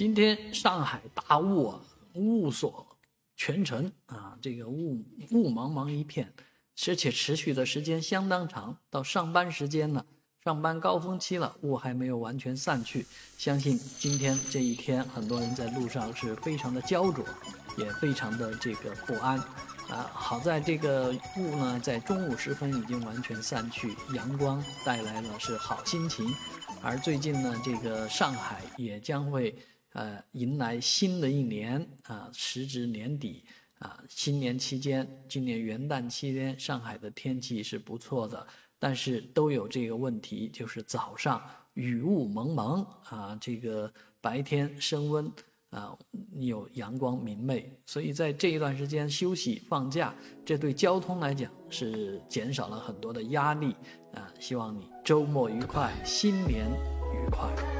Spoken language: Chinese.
今天上海大雾啊，雾锁全城啊，这个雾雾茫茫一片，而且持续的时间相当长，到上班时间了，上班高峰期了，雾还没有完全散去。相信今天这一天，很多人在路上是非常的焦灼，也非常的这个不安啊。好在这个雾呢，在中午时分已经完全散去，阳光带来了是好心情。而最近呢，这个上海也将会。呃，迎来新的一年啊，时值年底啊，新年期间，今年元旦期间，上海的天气是不错的，但是都有这个问题，就是早上雨雾蒙蒙啊，这个白天升温啊，有阳光明媚，所以在这一段时间休息放假，这对交通来讲是减少了很多的压力啊。希望你周末愉快，新年愉快。